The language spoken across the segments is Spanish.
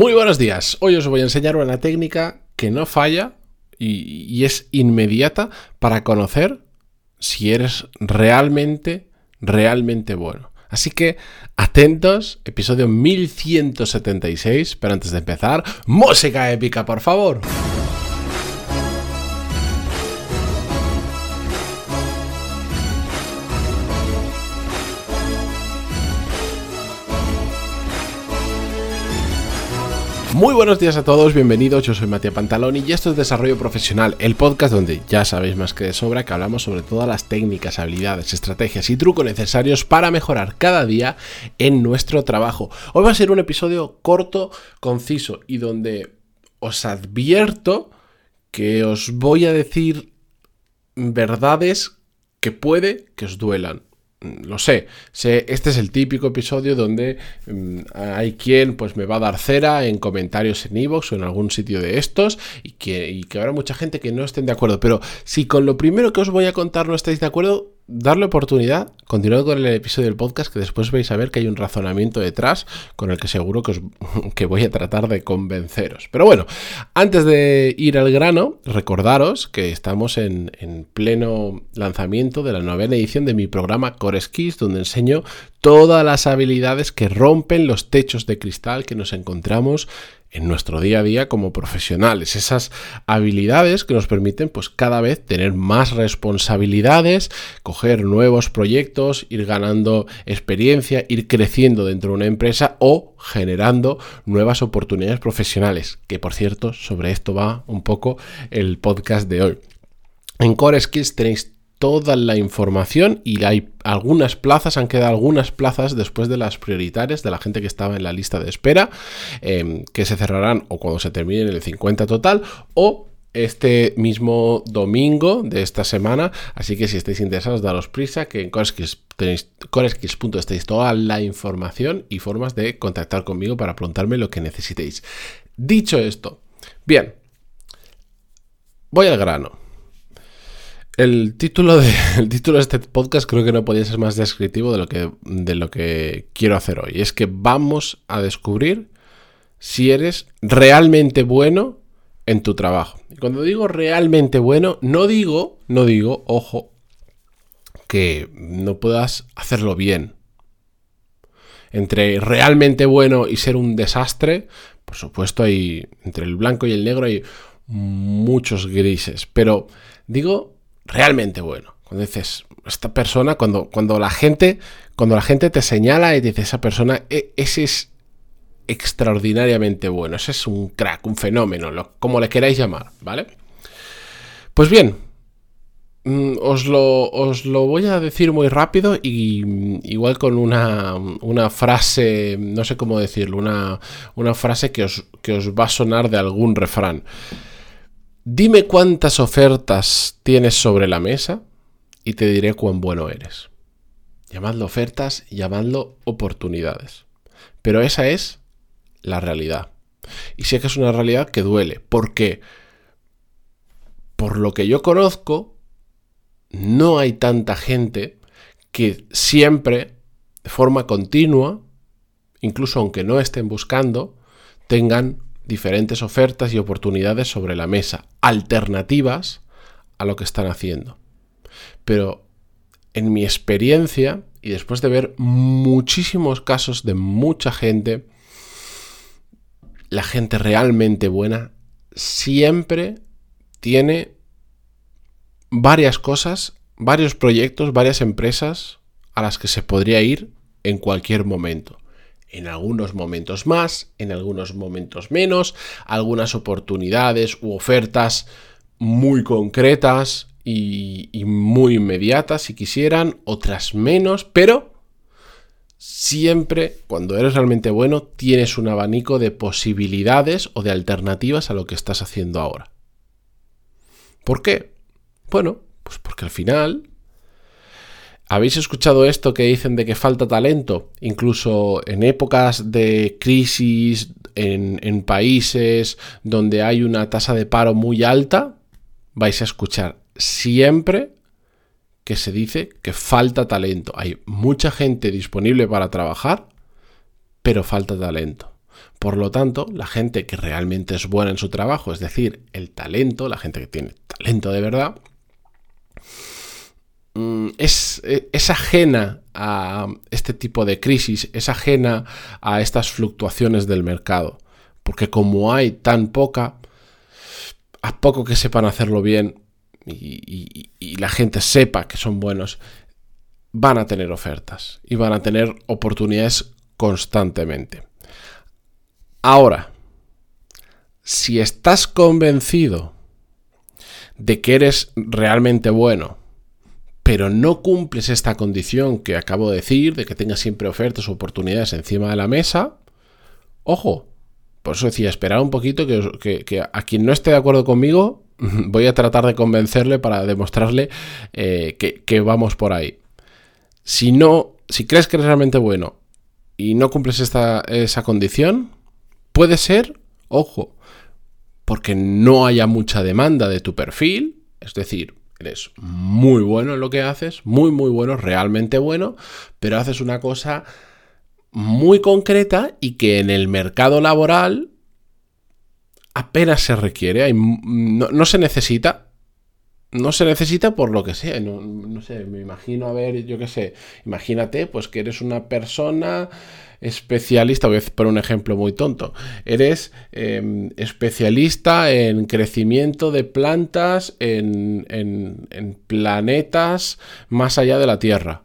Muy buenos días. Hoy os voy a enseñar una técnica que no falla y, es inmediata para conocer si eres realmente, realmente bueno. Así que atentos, episodio 1176, pero antes de empezar, música épica, por favor. Muy buenos días a todos, bienvenidos, yo soy Matías Pantaloni y esto es Desarrollo Profesional, el podcast donde ya sabéis más que de sobra que hablamos sobre todas las técnicas, habilidades, estrategias y trucos necesarios para mejorar cada día en nuestro trabajo. Hoy va a ser un episodio corto, conciso y donde os advierto que os voy a decir verdades que puede que os duelan lo sé, sé, este es el típico episodio donde mm, hay quien pues me va a dar cera en comentarios en iVoox o en algún sitio de estos y que, y que habrá mucha gente que no estén de acuerdo, pero si con lo primero que os voy a contar no estáis de acuerdo, darle oportunidad, continuad con el episodio del podcast que después vais a ver que hay un razonamiento detrás con el que seguro que, os, que voy a tratar de convenceros. Pero bueno, antes de ir al grano, recordaros que estamos en, en pleno lanzamiento de la novena edición de mi programa Core Skills, donde enseño todas las habilidades que rompen los techos de cristal que nos encontramos en nuestro día a día como profesionales, esas habilidades que nos permiten pues cada vez tener más responsabilidades, coger nuevos proyectos, ir ganando experiencia, ir creciendo dentro de una empresa o generando nuevas oportunidades profesionales, que por cierto, sobre esto va un poco el podcast de hoy. En Core Skills tenéis toda la información y hay algunas plazas, han quedado algunas plazas después de las prioritarias de la gente que estaba en la lista de espera, eh, que se cerrarán o cuando se termine el 50 total o este mismo domingo de esta semana. Así que si estáis interesados, daros prisa, que en coreskills.es tenéis toda la información y formas de contactar conmigo para preguntarme lo que necesitéis. Dicho esto, bien, voy al grano. El título, de, título de este podcast creo que no podía ser más descriptivo de lo, que, de lo que quiero hacer hoy. Es que vamos a descubrir si eres realmente bueno en tu trabajo. Y cuando digo realmente bueno, no digo, no digo, ojo, que no puedas hacerlo bien. Entre realmente bueno y ser un desastre, por supuesto, hay entre el blanco y el negro hay muchos grises. Pero digo realmente bueno. Cuando dices, esta persona, cuando, cuando la gente, cuando la gente te señala y dice, esa persona, e, ese es extraordinariamente bueno, ese es un crack, un fenómeno, lo, como le queráis llamar, ¿vale? Pues bien, mm, os lo, os lo, voy a decir muy rápido y mm, igual con una, una frase, no sé cómo decirlo, una, una frase que os, que os va a sonar de algún refrán. Dime cuántas ofertas tienes sobre la mesa y te diré cuán bueno eres. Llamadlo ofertas, llamadlo oportunidades. Pero esa es la realidad. Y sé que es una realidad que duele, porque por lo que yo conozco, no hay tanta gente que siempre, de forma continua, incluso aunque no estén buscando, tengan diferentes ofertas y oportunidades sobre la mesa, alternativas a lo que están haciendo. Pero en mi experiencia, y después de ver muchísimos casos de mucha gente, la gente realmente buena siempre tiene varias cosas, varios proyectos, varias empresas a las que se podría ir en cualquier momento en algunos momentos más, en algunos momentos menos, algunas oportunidades u ofertas muy concretas y, muy inmediatas si quisieran, otras menos, pero siempre cuando eres realmente bueno tienes un abanico de posibilidades o de alternativas a lo que estás haciendo ahora. ¿Por qué? Bueno, pues porque al final ¿Habéis escuchado esto que dicen de que falta talento? Incluso en épocas de crisis, en, países donde hay una tasa de paro muy alta, vais a escuchar siempre que se dice que falta talento. Hay mucha gente disponible para trabajar, pero falta talento. Por lo tanto, la gente que realmente es buena en su trabajo, es decir, el talento, la gente que tiene talento de verdad, es, es, ajena a este tipo de crisis, es ajena a estas fluctuaciones del mercado. Porque como hay tan poca, a poco que sepan hacerlo bien y la gente sepa que son buenos, van a tener ofertas y van a tener oportunidades constantemente. Ahora, si estás convencido de que eres realmente bueno, pero no cumples esta condición que acabo de decir, de que tengas siempre ofertas o oportunidades encima de la mesa, ojo, por eso decía, esperar un poquito que, a quien no esté de acuerdo conmigo, voy a tratar de convencerle para demostrarle eh, que, vamos por ahí. Si no, si crees que eres realmente bueno y no cumples esta, esa condición, puede ser, ojo, porque no haya mucha demanda de tu perfil, es decir, eres muy bueno en lo que haces, muy, muy bueno, realmente bueno, pero haces una cosa muy concreta y que en el mercado laboral apenas se requiere, no se necesita, no se necesita por lo que sea. No, sé, me imagino, a ver, yo qué sé, imagínate pues que eres una persona especialista, voy a poner un ejemplo muy tonto, eres em, especialista en crecimiento de plantas en, en, planetas más allá de la Tierra.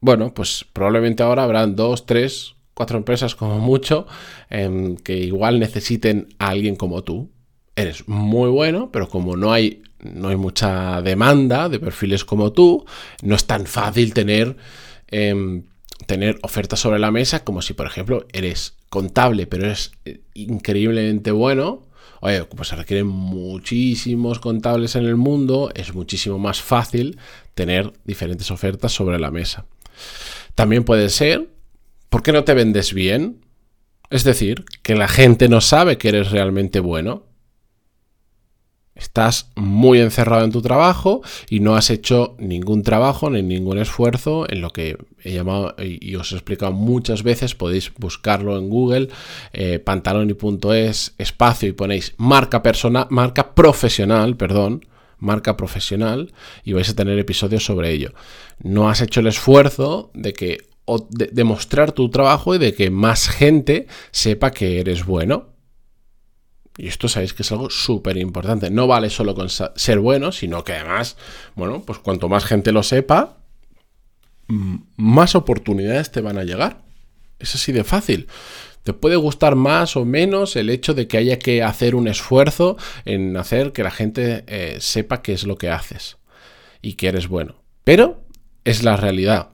Bueno, pues probablemente ahora habrán dos, tres, cuatro empresas como mucho em, que igual necesiten a alguien como tú. Eres muy bueno, pero como no hay no hay mucha demanda de perfiles como tú, no es tan fácil tener, em, tener ofertas sobre la mesa como si, por ejemplo, eres contable, pero eres eh, increíblemente bueno. Oye, pues se requieren muchísimos contables en el mundo, es muchísimo más fácil tener diferentes ofertas sobre la mesa. También puede ser, ¿por qué no te vendes bien? Es decir, que la gente no sabe que eres realmente bueno Estás muy encerrado en tu trabajo y no has hecho ningún trabajo ni ningún esfuerzo en lo que he llamado y os he explicado muchas veces. Podéis buscarlo en Google, eh, pantaloni.es, espacio y ponéis marca persona, marca profesional, perdón, marca profesional y vais a tener episodios sobre ello. No has hecho el esfuerzo de que de mostrar tu trabajo y de que más gente sepa que eres bueno. Y esto sabéis que es algo súper importante. No vale solo con ser bueno, sino que además, bueno, pues cuanto más gente lo sepa, más oportunidades te van a llegar. Es así de fácil. Te puede gustar más o menos el hecho de que haya que hacer un esfuerzo en hacer que la gente eh, sepa qué es lo que haces y que eres bueno. Pero es la realidad.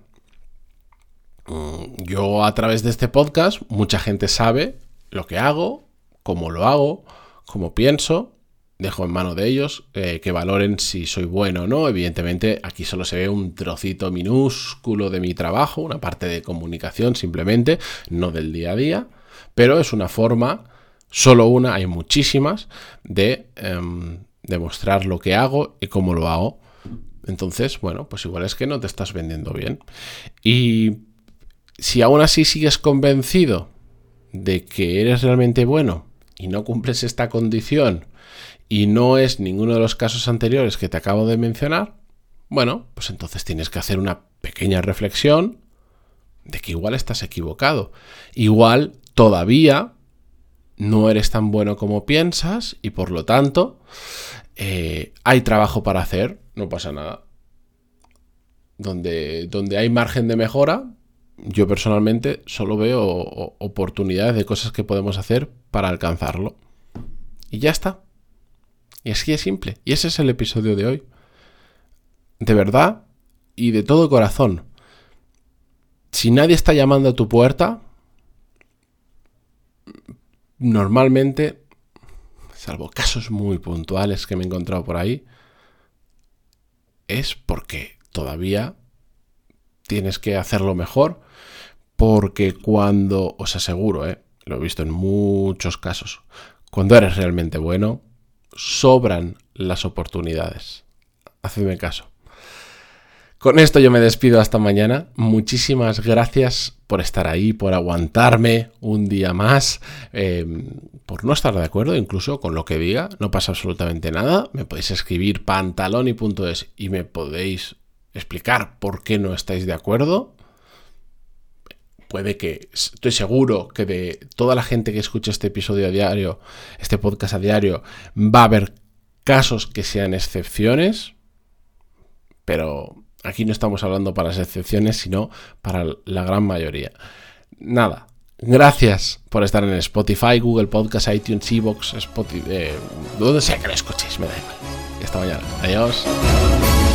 Mm, yo a través de este podcast, mucha gente sabe lo que hago, cómo lo hago, cómo pienso, dejo en mano de ellos eh, que valoren si soy bueno o no. Evidentemente aquí solo se ve un trocito minúsculo de mi trabajo, una parte de comunicación simplemente, no del día a día, pero es una forma, solo una, hay muchísimas, de em, demostrar lo que hago y cómo lo hago. Entonces, bueno, pues igual es que no te estás vendiendo bien. Y si aún así sigues convencido de que eres realmente bueno, y no cumples esta condición y no es ninguno de los casos anteriores que te acabo de mencionar, bueno, pues entonces tienes que hacer una pequeña reflexión de que igual estás equivocado. Igual todavía no eres tan bueno como piensas y por lo tanto eh, hay trabajo para hacer, no pasa nada. Donde, donde hay margen de mejora, yo personalmente solo veo oportunidades de cosas que podemos hacer para alcanzarlo. Y ya está. Y así es simple. Y ese es el episodio de hoy. De verdad y de todo corazón. Si nadie está llamando a tu puerta, normalmente, salvo casos muy puntuales que me he encontrado por ahí, es porque todavía tienes que hacerlo mejor porque cuando, os aseguro, eh, lo he visto en muchos casos, cuando eres realmente bueno, sobran las oportunidades. Hacedme caso. Con esto yo me despido hasta mañana. Muchísimas gracias por estar ahí, por aguantarme un día más, em, por no estar de acuerdo incluso con lo que diga. No pasa absolutamente nada. Me podéis escribir pantaloni.es y me podéis explicar por qué no estáis de acuerdo. Puede que, estoy seguro que de toda la gente que escucha este episodio a diario, este podcast a diario, va a haber casos que sean excepciones, pero aquí no estamos hablando para las excepciones, sino para la gran mayoría. Nada, gracias por estar en Spotify, Google Podcast, iTunes, Evox, Spotify, eh, donde sea que lo escuchéis, me da igual. Hasta mañana. Adiós.